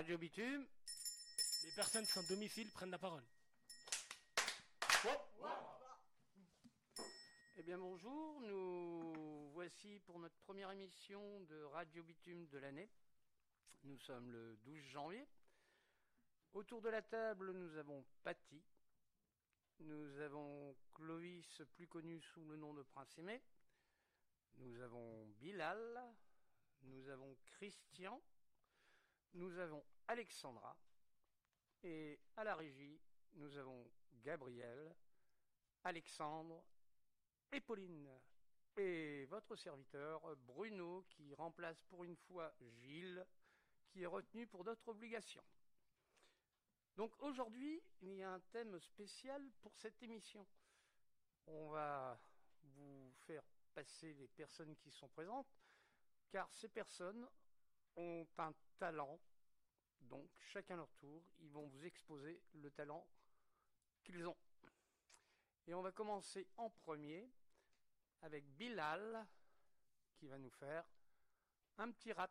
Radio Bitume. Les personnes sans domicile prennent la parole. Eh bien bonjour, nous voici pour notre première émission de Radio Bitume de l'année. Nous sommes le 12 janvier. Autour de la table, nous avons Patty. Nous avons Clovis, plus connu sous le nom de Prince Aimé. Nous avons Bilal. Nous avons Christian. Nous avons Alexandra. Et à la régie, nous avons Gabriel, Alexandre et Pauline. Et votre serviteur, Bruno, qui remplace pour une fois Gilles, qui est retenu pour d'autres obligations. Donc aujourd'hui, il y a un thème spécial pour cette émission. On va vous faire passer les personnes qui sont présentes, car ces personnes ont un talent. Donc chacun leur tour, ils vont vous exposer le talent qu'ils ont. Et on va commencer en premier avec Bilal, qui va nous faire un petit rap.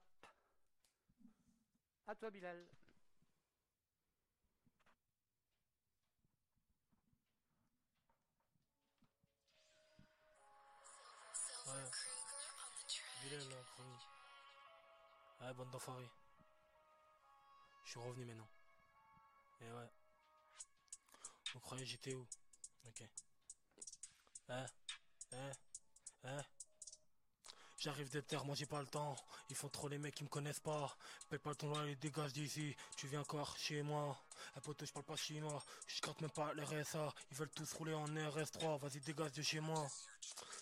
À toi Bilal. Ouais. Bilal. Ouais, bande d'enfoirés. Je suis revenu maintenant. Et ouais. Vous croyez j'étais où? Ok. Eh, eh, eh. J'arrive des terres, moi j'ai pas le temps. Ils font trop les mecs qui me connaissent pas. Paye pas ton loyer, dégage d'ici. Tu viens encore chez moi. Un poteau, je parle pas chinois. Je gratte même pas les RSA. Ils veulent tous rouler en RS3. Vas-y, dégage de chez moi.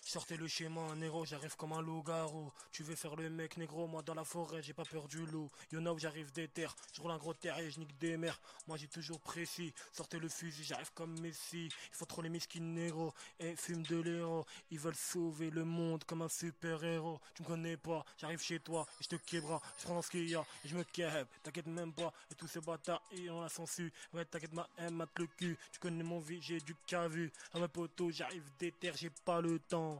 Sortez le schéma, négro, j'arrive comme un loup-garou. Tu veux faire le mec, négro, moi dans la forêt, j'ai pas peur du loup. Y'en a où j'arrive des terres, je roule un gros terrier, je nique des mers. Moi j'ai toujours précis, sortez le fusil, j'arrive comme Messi. Il faut trop les miskins négro, et fume de l'héros. Ils veulent sauver le monde comme un super-héros. Tu me connais pas, j'arrive chez toi, et je te québra, je prends ce qu'il y a, et je me t'inquiète même pas. Et tous ces bâtards, ils ont la sensu. Ouais, t'inquiète ma M, mate le cul. Tu connais mon vie, j'ai du cas vu. À ma poteau, j'arrive des terres, j'ai pas le temps.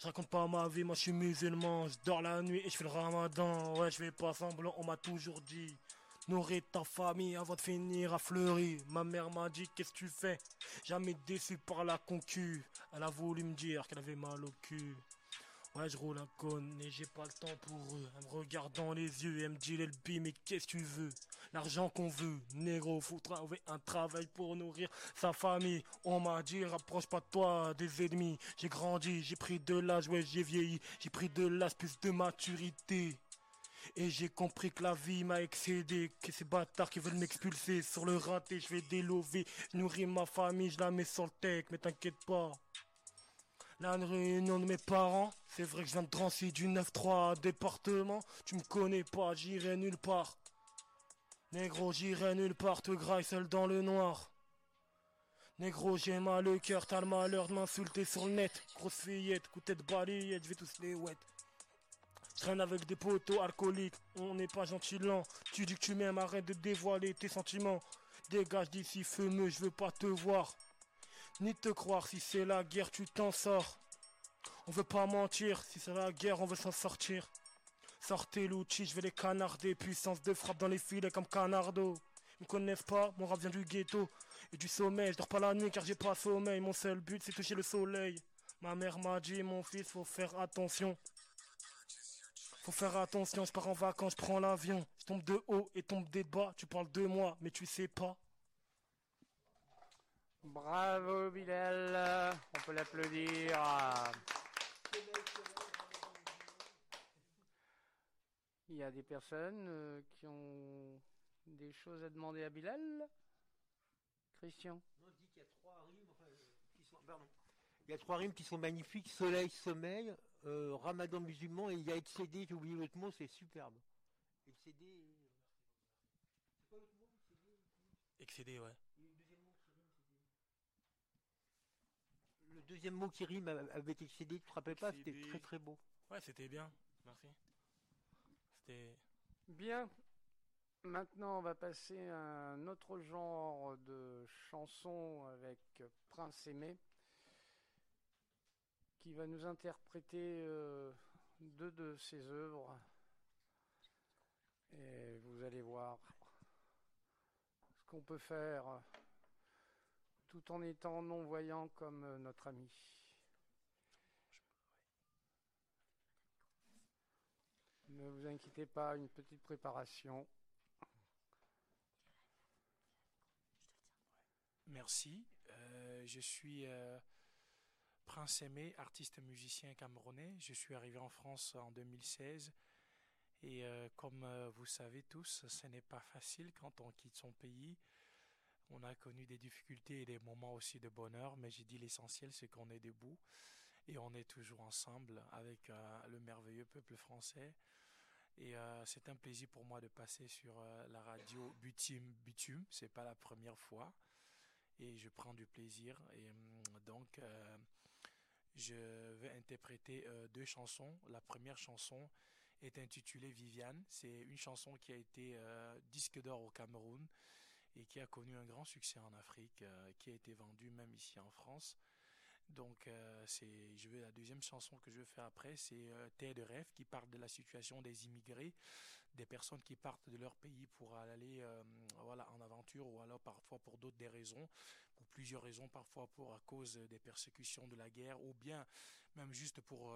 Je raconte pas ma vie, moi je suis musulman, je dors la nuit et je fais le ramadan. Ouais, je fais pas semblant, on m'a toujours dit. Nourris ta famille avant de finir à fleurir. Ma mère m'a dit qu'est-ce que tu fais? Jamais déçu par la concu. Elle a voulu me dire qu'elle avait mal au cul. Ouais, je roule un con et j'ai pas le temps pour eux. Elle me regarde dans les yeux et elle me dit l'elbi, mais qu'est-ce que tu veux? L'argent qu'on veut, négro, faut trouver un travail pour nourrir sa famille. On m'a dit, rapproche pas de toi des ennemis. J'ai grandi, j'ai pris de l'âge, ouais, j'ai vieilli. J'ai pris de l'âge, plus de maturité. Et j'ai compris que la vie m'a excédé, que ces bâtards qui veulent m'expulser sur le raté, je vais délover, nourrir ma famille, je la mets sur le tech, mais t'inquiète pas. La réunion de mes parents, c'est vrai que je viens de Drancy du 9-3 département. Tu me connais pas, j'irai nulle part. Négro, j'irai nulle part, te graille seul dans le noir. Négro, j'ai mal le cœur, t'as le malheur de m'insulter sur le net. Grosse fillette, coup de tête balayette, je vais tous les. Je traîne avec des poteaux alcooliques, on n'est pas gentil lent. Tu dis que tu m'aimes, arrête de dévoiler tes sentiments. Dégage d'ici, feu-me, je veux pas te voir. Ni te croire, si c'est la guerre, tu t'en sors. On veut pas mentir, si c'est la guerre, on veut s'en sortir. Sortez l'outil, je vais les canarder, puissance de frappe dans les filets comme canardo. Ils me connaissent pas, mon rap vient du ghetto et du sommeil. Je dors pas la nuit car j'ai pas sommeil. Mon seul but c'est toucher le soleil. Ma mère m'a dit, mon fils, faut faire attention. Faut faire attention, je pars en vacances, je prends l'avion. Je tombe de haut et tombe des bas. Tu parles de moi, mais tu sais pas. Bravo Bilal, on peut l'applaudir. Il y a des personnes euh, qui ont des choses à demander à Bilal? Christian. Non, dis qu'il y a trois rimes, enfin, euh, qui sont, pardon. Il y a trois rimes qui sont magnifiques soleil, sommeil, euh, ramadan musulman et il y a excédé, j'ai oublié l'autre mot, c'est superbe. Excédé. euh, C'est quoi l'autre mot Excédé Excédé, ouais. Il y a le deuxième mot qui rime, c'était- Le deuxième mot qui rime avec excédé, tu te rappelles pas C'était très très beau. Ouais, c'était bien. Merci. C'était. Bien. Maintenant, on va passer à un autre genre de chanson avec Prince Aimé, qui va nous interpréter euh, deux de ses œuvres. Et vous allez voir, qu'on peut faire tout en étant non-voyant comme euh, notre ami. Ne vous inquiétez pas, une petite préparation. Merci. Euh, je suis euh, Prince Aimé, artiste musicien camerounais. Je suis arrivé en France en 2016. Et comme vous savez tous, ce n'est pas facile quand on quitte son pays. On a connu des difficultés et des moments aussi de bonheur, mais j'ai dit l'essentiel, c'est qu'on est debout et on est toujours ensemble avec euh, le merveilleux peuple français. Et euh, c'est un plaisir pour moi de passer sur euh, la radio Bitume Bitume. C'est pas la première fois et je prends du plaisir. Et hum, donc, je vais interpréter deux chansons. La première chanson est intitulée Viviane. C'est une chanson qui a été disque d'or au Cameroun et qui a connu un grand succès en Afrique, euh, qui a été vendue même ici en France. Donc, euh, c'est, je vais la deuxième chanson que je vais faire après, c'est euh, de rêve, qui parle de la situation des immigrés, des personnes qui partent de leur pays pour aller, euh, voilà, en aventure, ou alors parfois pour d'autres des raisons, pour plusieurs raisons, parfois pour à cause des persécutions de la guerre, ou bien même juste pour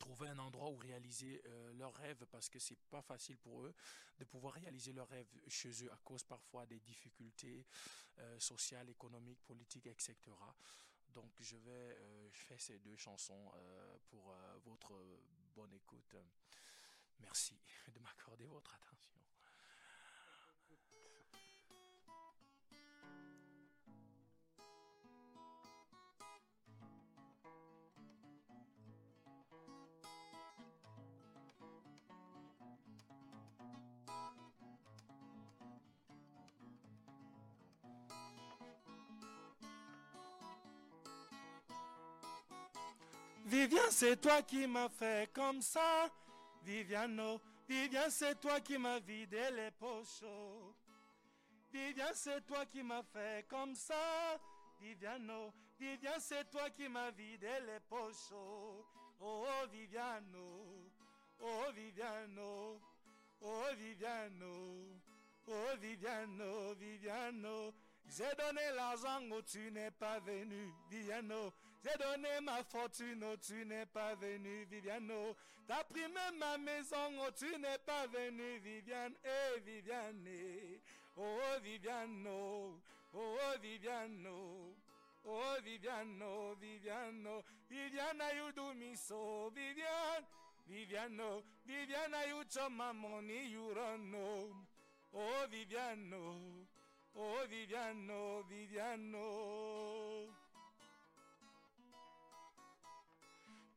trouver un endroit où réaliser euh, leurs rêves parce que c'est pas facile pour eux de pouvoir réaliser leurs rêves chez eux à cause parfois des difficultés euh, sociales, économiques, politiques, etc. Donc je vais euh, faire ces deux chansons pour votre bonne écoute. Merci de m'accorder votre attention. Viviane, c'est toi qui m'as fait comme ça. Viviano, Viviane, c'est toi qui m'as vidé les poches. Viviane, c'est toi qui m'as fait comme ça. Viviano, Viviane, c'est toi qui m'as vidé les poches. Oh, Viviano, oh, Viviano, oh, Viviano, oh, Viviano, Viviano. J'ai donné l'argent où tu n'es pas venu, Viviano. J'ai donné ma fortune où tu n'es pas venu, Viviano. T'as pris même ma maison où tu n'es pas venu, Viviane. Eh, Viviane. Oh, Viviano. Oh, Viviano. Oh, Viviano, Viviano. Viviana, you do me so. Viviano, Viviana, you chop my money, you run no. Oh, Viviano. Oh Viviano, Viviano.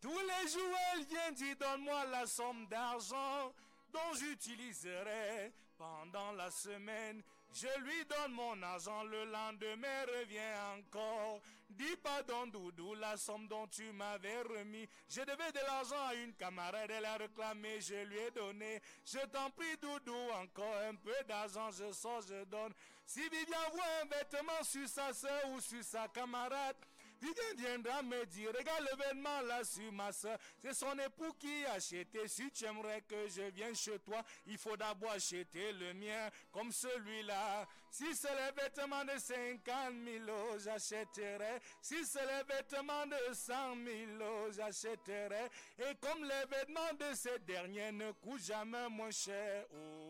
Tous les jours, elle vient dire donne-moi la somme d'argent dont j'utiliserai pendant la semaine. Je lui donne mon argent, le lendemain revient encore. Dis pardon, Doudou, la somme dont tu m'avais remis. Je devais de l'argent à une camarade, elle a réclamé, je lui ai donné. Je t'en prie, Doudou, encore un peu d'argent, je sors, je donne. Si Vivian voit un vêtement sur sa soeur ou sur sa camarade, Vivian viendra me dire, regarde le vêtement là sur ma soeur. C'est son époux qui a acheté. Si tu aimerais que je vienne chez toi, il faut d'abord acheter le mien, comme celui-là. Si c'est les vêtements de 50 000 euros, j'achèterai. Si c'est les vêtements de 100 000 euros, j'achèterai. Et comme les vêtements de ces derniers ne coûtent jamais moins cher, oh.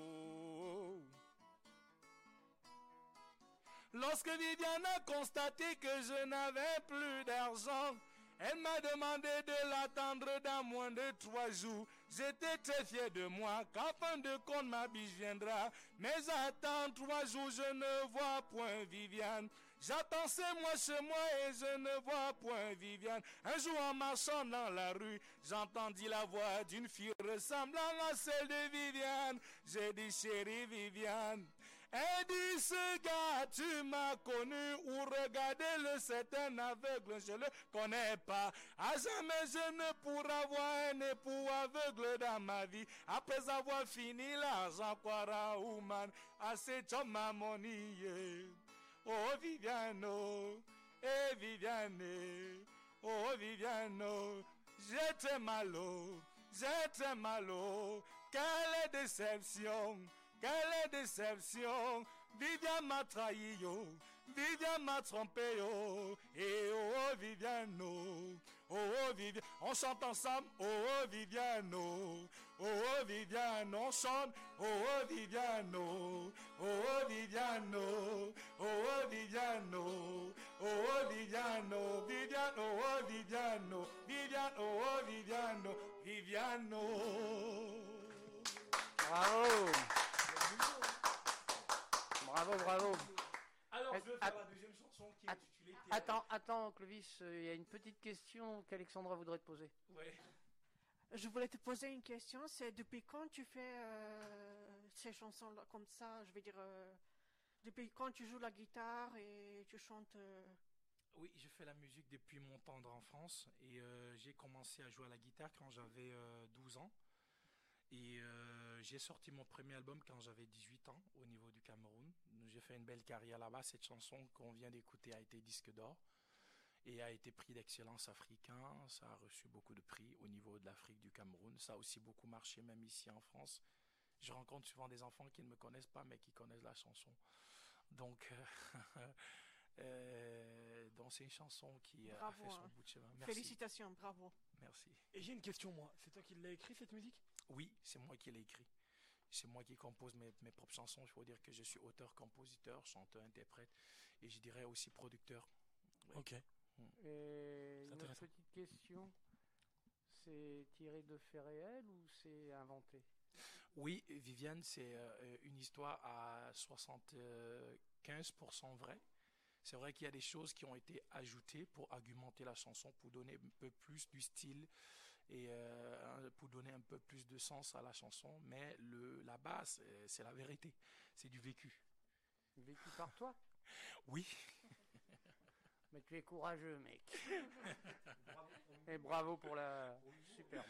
Lorsque Viviane a constaté que je n'avais plus d'argent, elle m'a demandé de l'attendre dans moins de trois jours. J'étais très fier de moi, qu'en fin de compte ma biche viendra. Mais attends trois jours, je ne vois point Viviane. J'attends c'est moi chez moi et je ne vois point Viviane. Un jour en marchant dans la rue, j'entendis la voix d'une fille ressemblant à celle de Viviane. J'ai dit chérie Viviane. Dit ce gars, tu m'as connu ou regardez-le, c'est un aveugle, je le connais pas. À jamais je ne pourrai avoir un époux aveugle dans ma vie. Après avoir fini l'argent, quoi, woman, assez de ma money. Oh Viviano, eh Viviane, oh Viviano, j'ai très mal, j'ai très mal, quelle déception. Quelle déception Viviane m'a trahi, yo. Viviane m'a trompé, yo. Et oh, oh Viviane, oh. Oh, oh Viviane, on chante ensemble, oh, oh Viviane, oh. Oh, oh Viviane, on chante, oh, oh Viviane, oh. Oh, oh Viviane, oh. Oh, oh Viviane, oh. Oh, oh Viviane, oh. Viviane, oh, oh Viviane, oh. Viviane, oh, oh Viviane, oh. Viviane, oh. Bravo, bravo. Alors, je vais faire la deuxième chanson qui est intitulée Attends, attends, Clovis, euh, il y a une petite question qu'Alexandra voudrait te poser. Ouais. Je voulais te poser une question, c'est depuis quand tu fais euh, ces chansons-là comme ça, je veux dire, euh, depuis quand tu joues la guitare et tu chantes Oui, je fais la musique depuis mon tendre enfance et j'ai commencé à jouer à la guitare quand j'avais 12 ans. Et j'ai sorti mon premier album quand j'avais 18 ans au niveau du Cameroun. J'ai fait une belle carrière là-bas. Cette chanson qu'on vient d'écouter a été disque d'or et a été prix d'excellence africain. Ça a reçu beaucoup de prix au niveau de l'Afrique du Cameroun. Ça a aussi beaucoup marché même ici en France. Je rencontre souvent des enfants qui ne me connaissent pas mais qui connaissent la chanson. Donc, euh, euh, c'est une chanson qui a fait son hein. bout de chemin. Félicitations, bravo. Merci. Et j'ai une question moi. C'est toi qui l'as écrit cette musique? Oui, c'est moi qui l'ai écrit. C'est moi qui compose mes, mes, propres chansons. Il faut dire que je suis auteur, compositeur, chanteur, interprète et je dirais aussi producteur. Ok. Hmm. Et une petite question, c'est tiré de faits réels ou c'est inventé? Oui, Viviane, c'est euh, une histoire à 75% vrai. C'est vrai qu'il y a des choses qui ont été ajoutées pour argumenter la chanson, pour donner un peu plus du style et euh, pour donner un peu plus de sens à la chanson. Mais le, la base, c'est la vérité. C'est du vécu. Vécu par toi? Oui. Mais tu es courageux, mec. Et bravo pour la superbe.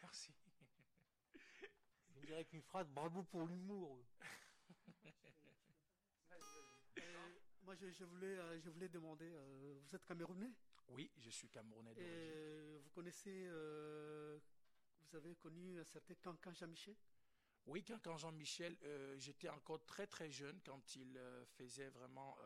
Merci. Je dirais qu'une phrase, bravo pour l'humour. Euh, moi, je, voulais, euh, je voulais demander, euh, vous êtes camerounais? Oui, je suis camerounais d'origine. Vous connaissez, vous avez connu un certain Cancan Jean-Michel? Oui, Cancan Jean-Michel, j'étais encore très très jeune quand il faisait vraiment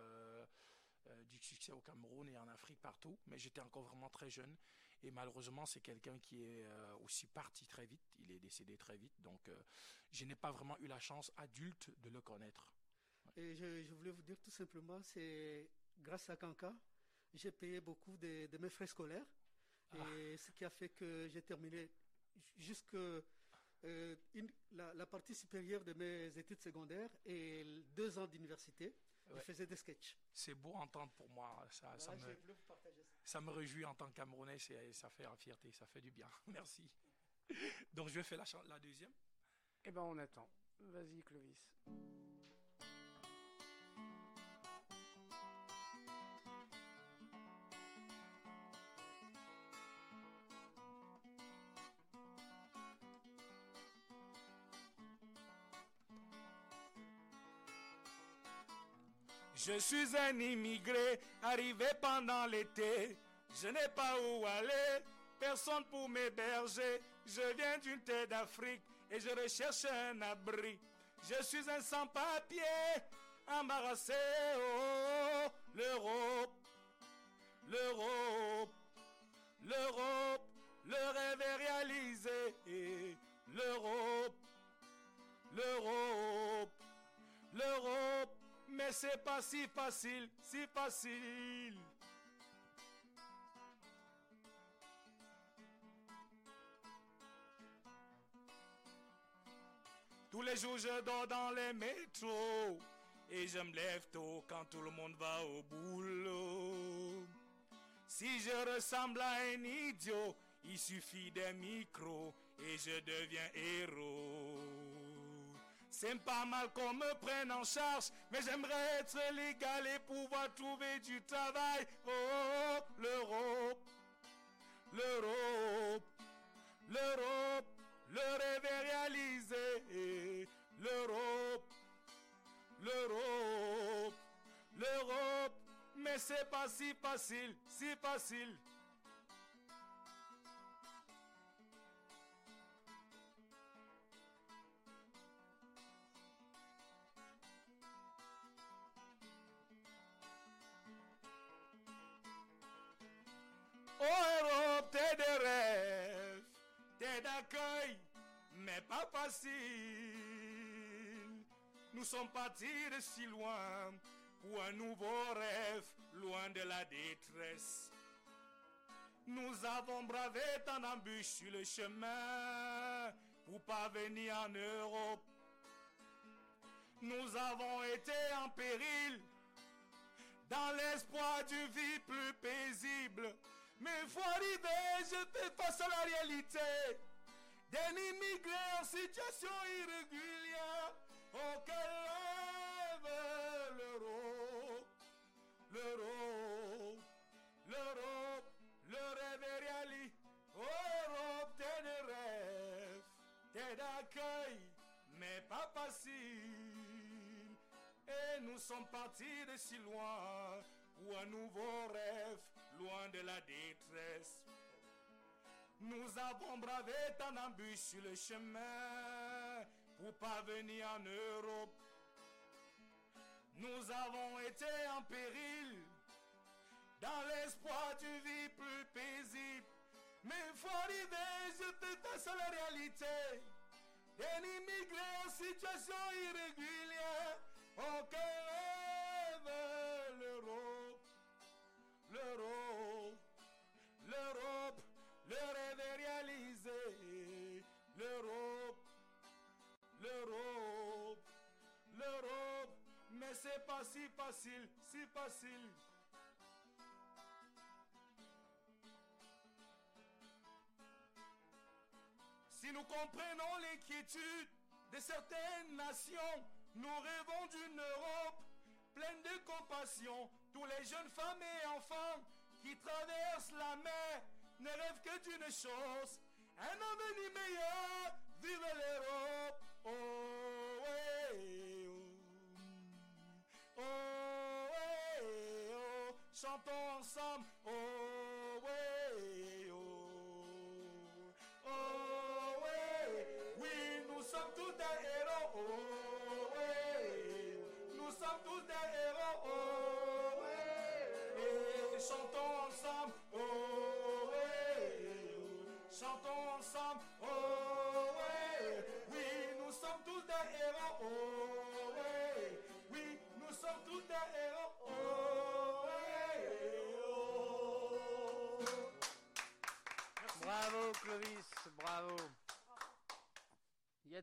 euh, du succès au Cameroun et en Afrique partout, mais j'étais encore vraiment très jeune. Et malheureusement, c'est quelqu'un qui est euh, aussi parti très vite. Il est décédé très vite. Donc, euh, je n'ai pas vraiment eu la chance adulte de le connaître. Et je, voulais vous dire tout simplement, c'est grâce à Kanka, j'ai payé beaucoup de, mes frais scolaires. Et ah. ce qui a fait que j'ai terminé jusque la, la, partie supérieure de mes études secondaires et deux ans d'université. Il faisait des sketchs. C'est beau à entendre pour moi. Ça, ça, me, ça me réjouit en tant que Camerounais. Ça fait la fierté. Ça fait du bien. Merci. Donc je vais faire la, la deuxième. Eh ben on attend. Vas-y Clovis. Je suis un immigré arrivé pendant l'été. Je n'ai pas où aller, personne pour m'héberger. Je viens d'une terre d'Afrique et je recherche un abri. Je suis un sans-papier, embarrassé. Oh, l'Europe, l'Europe, l'Europe, le rêve est réalisé. L'Europe, l'Europe, l'Europe mais c'est pas si facile, si facile. Tous les jours je dors dans les métros et je me lève tôt quand tout le monde va au boulot. Si je ressemble à un idiot, il suffit d'un micro et je deviens héros. C'est pas mal qu'on me prenne en charge, mais j'aimerais être légal et pouvoir trouver du travail. Oh, l'Europe, l'Europe, l'Europe, le rêve est réalisé. L'Europe, l'Europe, l'Europe, mais c'est pas si facile, si facile. Europe, t'es de rêve, t'es d'accueil, mais pas facile. Nous sommes partis de si loin pour un nouveau rêve, loin de la détresse. Nous avons bravé tant d'embûches sur le chemin pour parvenir en Europe. Nous avons été en péril dans l'espoir d'une vie plus paisible. Mais il faut arriver, je fais face à la réalité d'un immigré en situation irrégulière. Oh, quel rêve l'Europe, l'Europe, l'Europe, le rêve est réalisé. Europe, t'es de rêve, t'es d'accueil, mais pas facile. Et nous sommes partis de si loin pour un nouveau rêve, loin de la détresse. Nous avons bravé tant d'embûches sur le chemin pour parvenir en Europe. Nous avons été en péril dans l'espoir d'une vie plus paisible. Mais il faut arriver, la réalité d'un immigré en situation irrégulière. Quel rêve l'Europe, l'Europe, l'Europe, le rêve est réalisé. L'Europe, l'Europe, l'Europe, mais c'est pas si facile, si facile. Si nous comprenons l'inquiétude de certaines nations, nous rêvons d'une Europe pleine de compassion. Tous les jeunes femmes et enfants qui traversent la mer ne rêvent que d'une chose, un avenir meilleur, vive l'Europe. Oh, oh, oh, oh, chantons ensemble. Oh,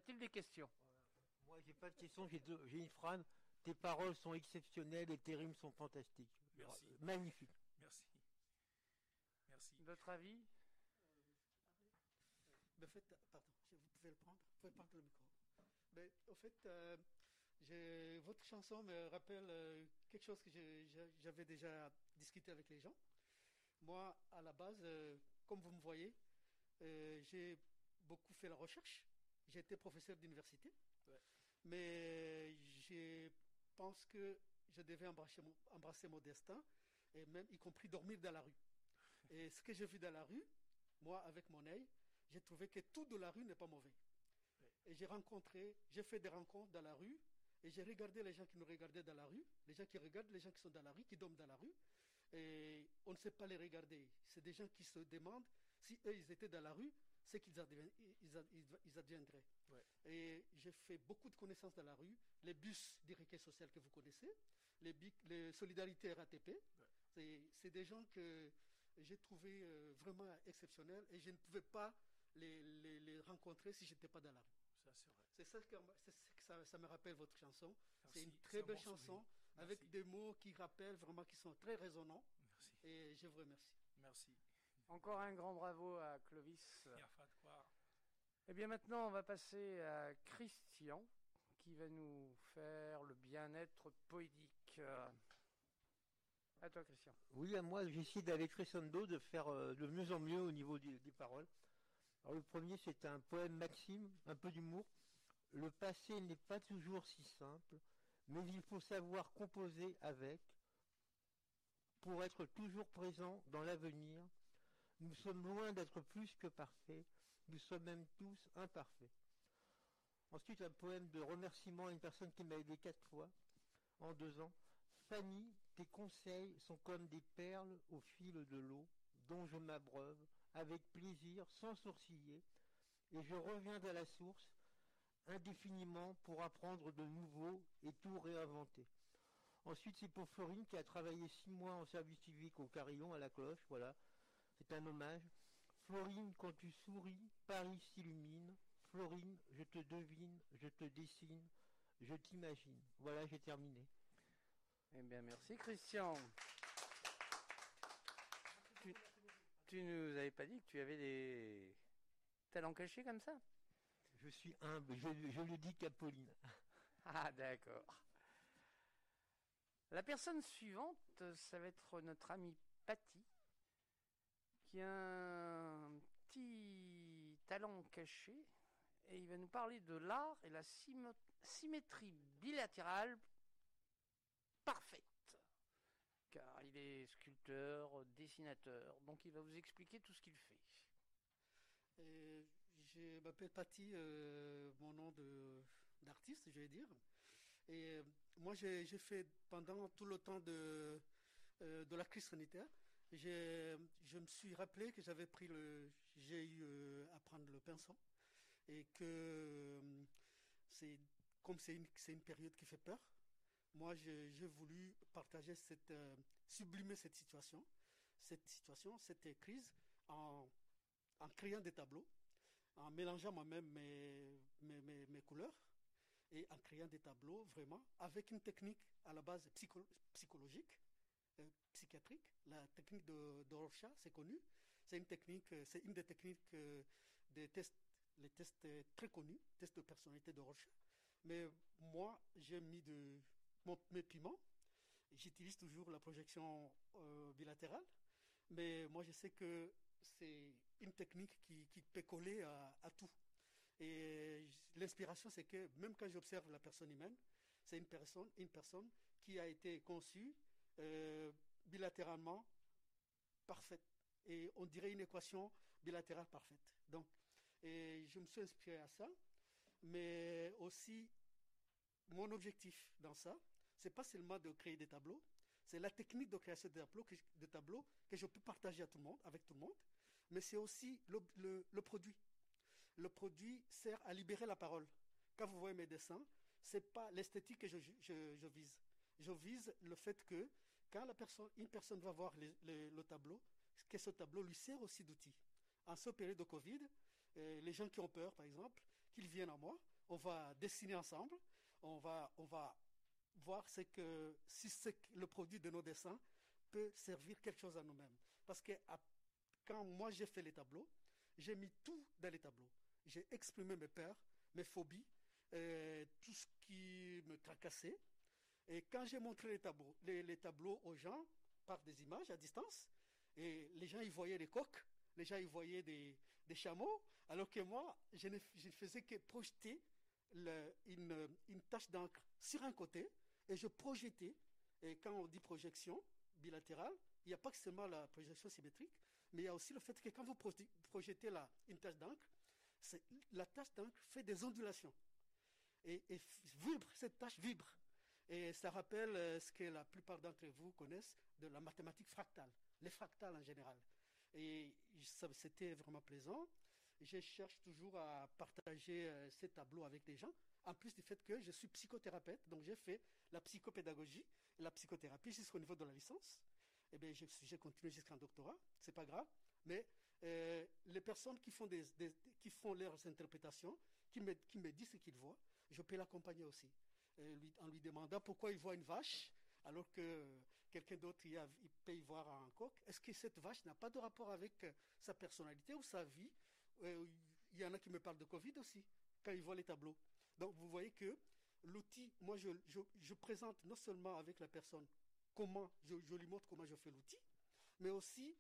a-t-il des questions? Moi, j'ai pas de questions, j'ai deux- j'ai une phrase. Tes paroles sont exceptionnelles et tes rimes sont fantastiques. Merci. Magnifique. Merci. Merci. Votre avis? Ben, en fait, pardon, vous pouvez le prendre Vous pouvez prendre le micro. Au fait, euh, j'ai- votre chanson me rappelle euh, quelque chose que j'avais déjà discuté avec les gens. Moi, à la base, euh, comme vous me voyez, euh, j'ai beaucoup fait la recherche. J'ai été professeur d'université. Ouais. Mais je pense que je devais embrasser mon, embrasser mon destin, et même y compris dormir dans la rue. Et ce que j'ai vu dans la rue, moi, avec mon œil, j'ai trouvé que tout de la rue n'est pas mauvais. Et j'ai rencontré, j'ai fait des rencontres dans la rue, et j'ai regardé les gens qui nous regardaient dans la rue, les gens qui regardent les gens qui sont dans la rue, qui dorment dans la rue, et on ne sait pas les regarder. C'est des gens qui se demandent si eux, ils étaient dans la rue, c'est qu'ils adviendraient. Ouais. Et j'ai fait beaucoup de connaissances dans la rue, les bus d'Iriquet social que vous connaissez, les, solidarités RATP. C'est- C'est des gens que j'ai trouvé euh, vraiment exceptionnels et je ne pouvais pas les, les- les rencontrer si je n'étais pas dans la rue. C'est ça que, ça me rappelle votre chanson. C'est une très belle bon chanson avec des mots qui rappellent vraiment, qui sont très résonnants Merci. et je vous remercie. Merci. Encore un grand bravo à Clovis. Il n'y a pas de quoi. Eh bien maintenant, on va passer à Christian qui va nous faire le bien-être poétique. À toi Christian. Oui, à moi, j'essaie d'aller crescendo, de faire euh, de mieux en mieux au niveau du- des paroles. Alors, le premier, c'est un poème Maxime, un peu d'humour. Le passé n'est pas toujours si simple, mais il faut savoir composer avec pour être toujours présent dans l'avenir. Nous sommes loin d'être plus que parfaits, nous sommes même tous imparfaits. Ensuite, un poème de remerciement à une personne qui m'a aidé quatre fois en deux ans. Fanny, tes conseils sont comme des perles au fil de l'eau, dont je m'abreuve avec plaisir, sans sourciller, et je reviens à la source indéfiniment pour apprendre de nouveau et tout réinventer. Ensuite, c'est pour Florine qui a travaillé six mois en service civique au Carillon à la cloche, voilà. C'est un hommage. Florine, quand tu souris, Paris s'illumine. Florine, je te devine, je te dessine, je t'imagine. Voilà, j'ai terminé. Eh bien, merci Christian. Tu, tu nous avais pas dit que tu avais des talents cachés comme ça? Je suis humble, je, je le dis qu'à Pauline. Ah, d'accord. La personne suivante, ça va être notre ami Patty, qui a un petit talent caché, et il va nous parler de l'art et la symétrie bilatérale parfaite. Car il est sculpteur, dessinateur, donc il va vous expliquer tout ce qu'il fait. Je m'appelle Patty, euh, mon nom d'artiste, je vais dire. Et euh, moi, j'ai fait pendant tout le temps de, euh, de la crise sanitaire, je me suis rappelé que j'avais pris le, j'ai eu euh, à prendre le pinceau et que euh, c'est comme c'est une, une période qui fait peur. Moi, j'ai voulu partager cette, euh, sublimer cette situation, cette situation, cette crise en en créant des tableaux, en mélangeant moi-même mes, mes, mes- couleurs et en créant des tableaux vraiment avec une technique à la base psycho- psychologique, psychiatrique. La technique de, de Rorschach, c'est connu. C'est une technique, euh, c'est une des techniques euh, des tests, les tests euh, très connus, tests de personnalité de Rorschach. Mais moi, j'ai mis de mon- mes piments. J'utilise toujours la projection bilatérale. Mais moi, je sais que c'est une technique qui, peut coller à, tout. Et l'inspiration, c'est que même quand j'observe la personne humaine, c'est une personne, une personne qui a été conçue bilatéralement parfaite. Et on dirait une équation bilatérale parfaite. Donc, et je me suis inspiré à ça, mais aussi mon objectif dans ça, c'est pas seulement de créer des tableaux, c'est la technique de création de tableaux, que, je peux partager à tout le monde, avec tout le monde, mais c'est aussi le, produit. Le produit sert à libérer la parole. Quand vous voyez mes dessins, c'est pas l'esthétique que je vise. Je vise le fait que quand une personne va voir le tableau, que ce tableau lui sert aussi d'outil. En ce période de Covid, euh, les gens qui ont peur, par exemple, qu'ils viennent à moi, on va dessiner ensemble, on va, voir que si que le produit de nos dessins peut servir quelque chose à nous-mêmes. Parce que quand moi j'ai fait les tableaux, j'ai mis tout dans les tableaux. J'ai exprimé mes peurs, mes phobies, euh, tout ce qui me tracassait. Et quand j'ai montré les tableaux, les, les tableaux aux gens par des images à distance, et les gens y voyaient des coques, les gens y voyaient des, chameaux, alors que moi, je ne, faisais que projeter une, une tache d'encre sur un côté et je projetais. Et quand on dit projection bilatérale, il n'y a pas que seulement la projection symétrique, mais il y a aussi le fait que quand vous proje- projetez la, une tache d'encre, la tache d'encre fait des ondulations. Et, et vibre, cette tache vibre. Et ça rappelle euh, ce que la plupart d'entre vous connaissent de la mathématique fractale, les fractales en général. Et c'était vraiment plaisant. Je cherche toujours à partager euh, ces tableaux avec des gens. En plus du fait que je suis psychothérapeute, donc j'ai fait la psychopédagogie et la psychothérapie jusqu'au niveau de la licence. Eh bien, j'ai continué jusqu'en doctorat, c'est pas grave. Mais euh, les personnes qui font, des- qui font leurs interprétations, qui me, qui me disent ce qu'ils voient, je peux l'accompagner aussi. Euh, lui- en lui demandant pourquoi il voit une vache, alors que quelqu'un d'autre a- il peut y voir un coq. Est-ce que cette vache n'a pas de rapport avec euh, sa personnalité ou sa vie? Euh, Il y en a qui me parlent de Covid aussi, quand ils voient les tableaux. Donc vous voyez que l'outil, moi je, présente non seulement avec la personne comment, je, lui montre comment je fais l'outil, mais aussi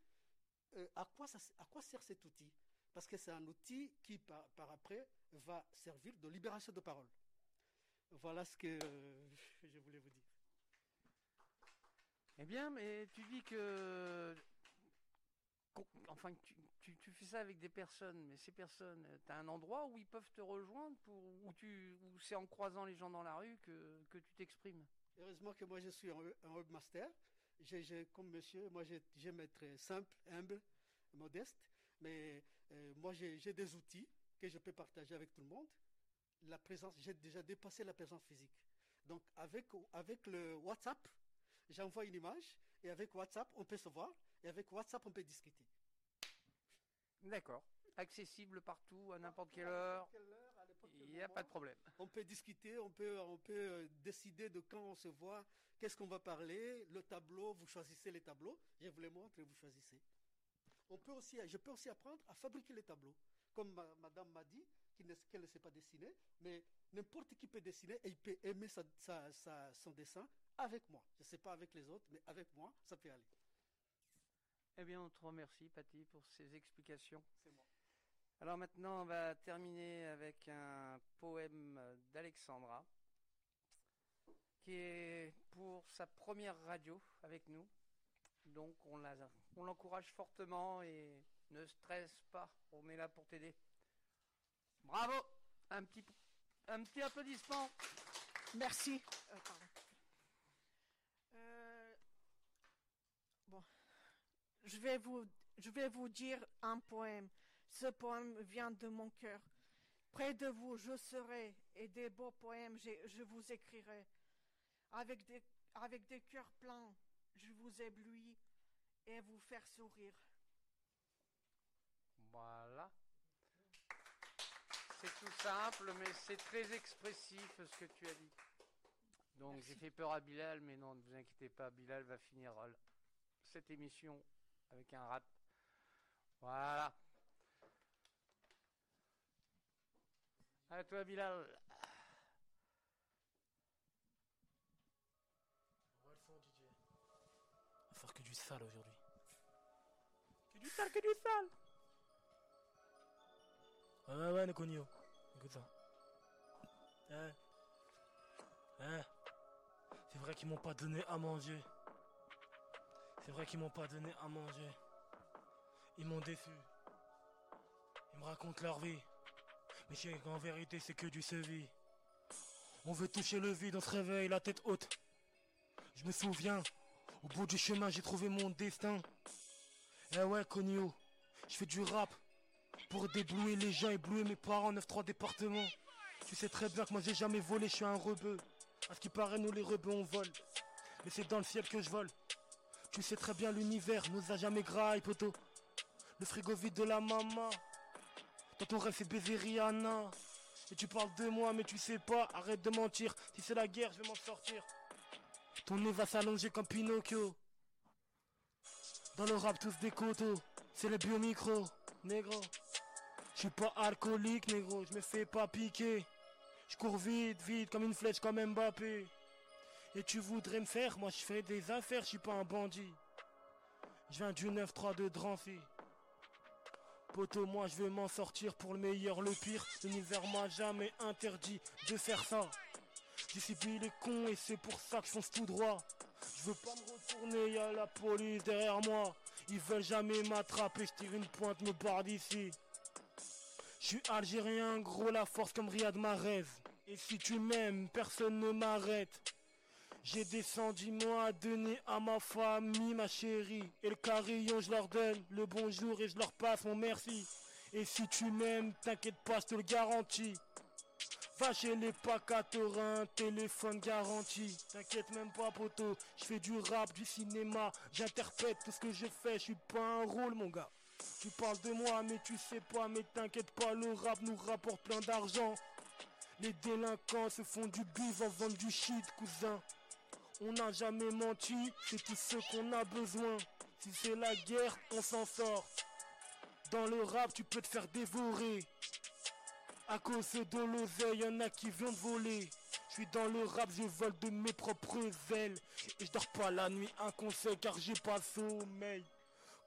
à, quoi à quoi sert cet outil? Parce que c'est un outil qui, par après, va servir de libération de parole. Voilà ce que euh, je voulais vous dire. Eh bien, mais tu dis que. Enfin, tu, tu- tu fais ça avec des personnes, mais ces personnes, tu as un endroit où ils peuvent te rejoindre pour, où, tu, où c'est en croisant les gens dans la rue que, que tu t'exprimes? Heureusement que moi je suis un, web- un webmaster. J'ai, j'ai- comme monsieur, moi j'ai- j'aime être simple, humble, modeste. Mais euh, moi j'ai des outils que je peux partager avec tout le monde. La présence, j'ai déjà dépassé la présence physique. Donc avec, avec le WhatsApp, j'envoie une image et avec WhatsApp, on peut se voir et avec WhatsApp, on peut discuter. D'accord. Accessible partout, à n'importe quelle heure. Il n'y a pas de problème. On peut discuter, on peut, on peut euh, décider de quand on se voit, qu'est-ce qu'on va parler, le tableau, vous choisissez les tableaux, je vous les montre et vous choisissez. On peut aussi, je peux aussi apprendre à fabriquer les tableaux. Comme madame m'a dit, qu'elle ne sait pas dessiner, mais n'importe qui peut dessiner et il peut aimer son dessin avec moi. Je ne sais pas avec les autres, mais avec moi, ça peut aller. Eh bien, on te remercie, Patty, pour ces explications. C'est moi. Alors maintenant, on va terminer avec un poème d'Alexandra, qui est pour sa première radio avec nous. Donc on l'encourage fortement et ne stresse pas, on est là pour t'aider. Bravo Un petit, un petit applaudissement. Merci. Euh, euh, bon, je vais vous, je vais vous dire un poème. Ce poème vient de mon cœur. Près de vous, je serai, et des beaux poèmes, je vous écrirai. Avec des, avec des cœurs pleins, je vous éblouis et vous faire sourire. Voilà. C'est tout simple, mais c'est très expressif ce que tu as dit. Donc j'ai fait peur à Bilal, mais non, ne vous inquiétez pas, Bilal va finir cette émission avec un rap. Voilà. À toi, Bilal. On va faire que du sale aujourd'hui. Que du sale, que du sale. Ouais, ouais, ouais, Nekonio. Écoute ça. Eh. Eh. C'est vrai qu'ils m'ont pas donné à manger. C'est vrai qu'ils m'ont pas donné à manger. Ils m'ont déçu. Ils me racontent leur vie. Mais je qu'en vérité, c'est que du sevi. On veut toucher le vide, on se réveille, la tête haute. Je me souviens, au bout du chemin, j'ai trouvé mon destin. Eh ouais, Conio, je fais du rap pour déblouer les gens, éblouir mes parents, 9-3 départements. Tu sais très bien que moi j'ai jamais volé, je suis un rebeu. À ce qui paraît, nous les rebeux on vole. Mais c'est dans le ciel que je vole. Tu sais très bien l'univers nous a jamais graille, poteau. Le frigo vide de la maman. Dans ton rêve, c'est baiser Rihanna. Et tu parles de moi, mais tu sais pas, arrête de mentir. Si c'est la guerre, je vais m'en sortir. Ton nez va s'allonger comme Pinocchio. Dans le rap, tous des coteaux. C'est le biomicro, négro. Je suis pas alcoolique, négro. Je me fais pas piquer. Je cours vite, vite, comme une flèche, comme Mbappé. Et tu voudrais me faire? Moi, je fais des affaires, je suis pas un bandit. Je viens du 9-3 de Drancy. Poto, moi je veux m'en sortir pour le meilleur, le pire. L'univers m'a jamais interdit de faire ça. Discipline les cons et c'est pour ça que je fonce tout droit. Je veux pas me retourner, y a la police derrière moi. Ils veulent jamais m'attraper, je tire une pointe, me barre d'ici. Je suis algérien, gros la force comme Riyad Mahrez. Et si tu m'aimes, personne ne m'arrête. J'ai des sentiments à donner à ma famille, ma chérie. Et le carillon, je leur donne le bonjour et je leur passe mon merci. Et si tu m'aimes, t'inquiète pas, je te le garantis. Va chez les pacatorin, téléphone garanti. T'inquiète même pas, poteau. Je fais du rap, du cinéma. J'interprète tout ce que je fais. Je suis pas un rôle, mon gars. Tu parles de moi, mais tu sais pas. Mais t'inquiète pas, le rap nous rapporte plein d'argent. Les délinquants se font du bif en vendant du shit, cousin. On n'a jamais menti, c'est tout ce qu'on a besoin. Si c'est la guerre, on s'en sort. Dans le rap, tu peux te faire dévorer. À cause de l'oseille, y'en a qui viennent voler. Je suis dans le rap, je vole de mes propres ailes. Et je dors pas la nuit, un conseil car j'ai pas sommeil.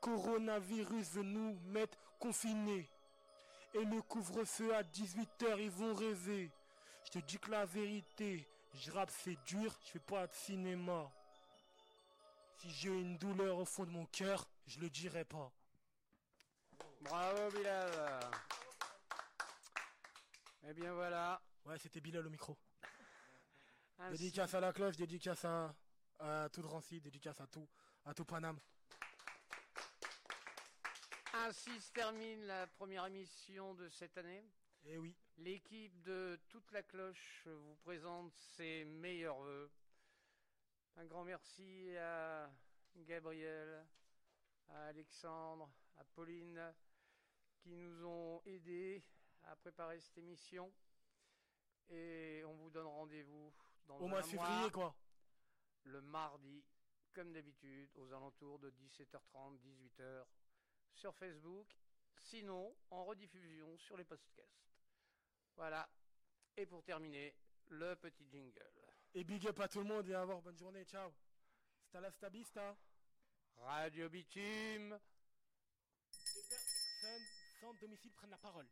Coronavirus veut nous mettre confinés. Et le couvre-feu à 18h, ils vont rêver. Je te dis que la vérité, je rappe c'est dur, je fais pas de cinéma. Si j'ai une douleur au fond de mon cœur, je le dirai pas. Bravo Bilal. Eh bien voilà. Ouais, c'était Bilal au micro. Dédicace à la cloche, dédicace à, à tout Drancy, dédicace à tout, à tout Paname. Ainsi se termine la première émission de cette année. Eh oui. L'équipe de Toute la Cloche vous présente ses meilleurs voeux. Un grand merci à Gabriel, à Alexandre, à Pauline, qui nous ont aidés à préparer cette émission. Et on vous donne rendez-vous dans Au mois de février, quoi. le mardi, comme d'habitude, aux alentours de 17h30, 18h, sur Facebook. Sinon, en rediffusion sur les podcasts. Voilà. Et pour terminer, le petit jingle. Et big up à tout le monde et à revoir. Bonne journée. Ciao. Hasta la stabista. Radio Bitume. Les personnes sans domicile prennent la parole.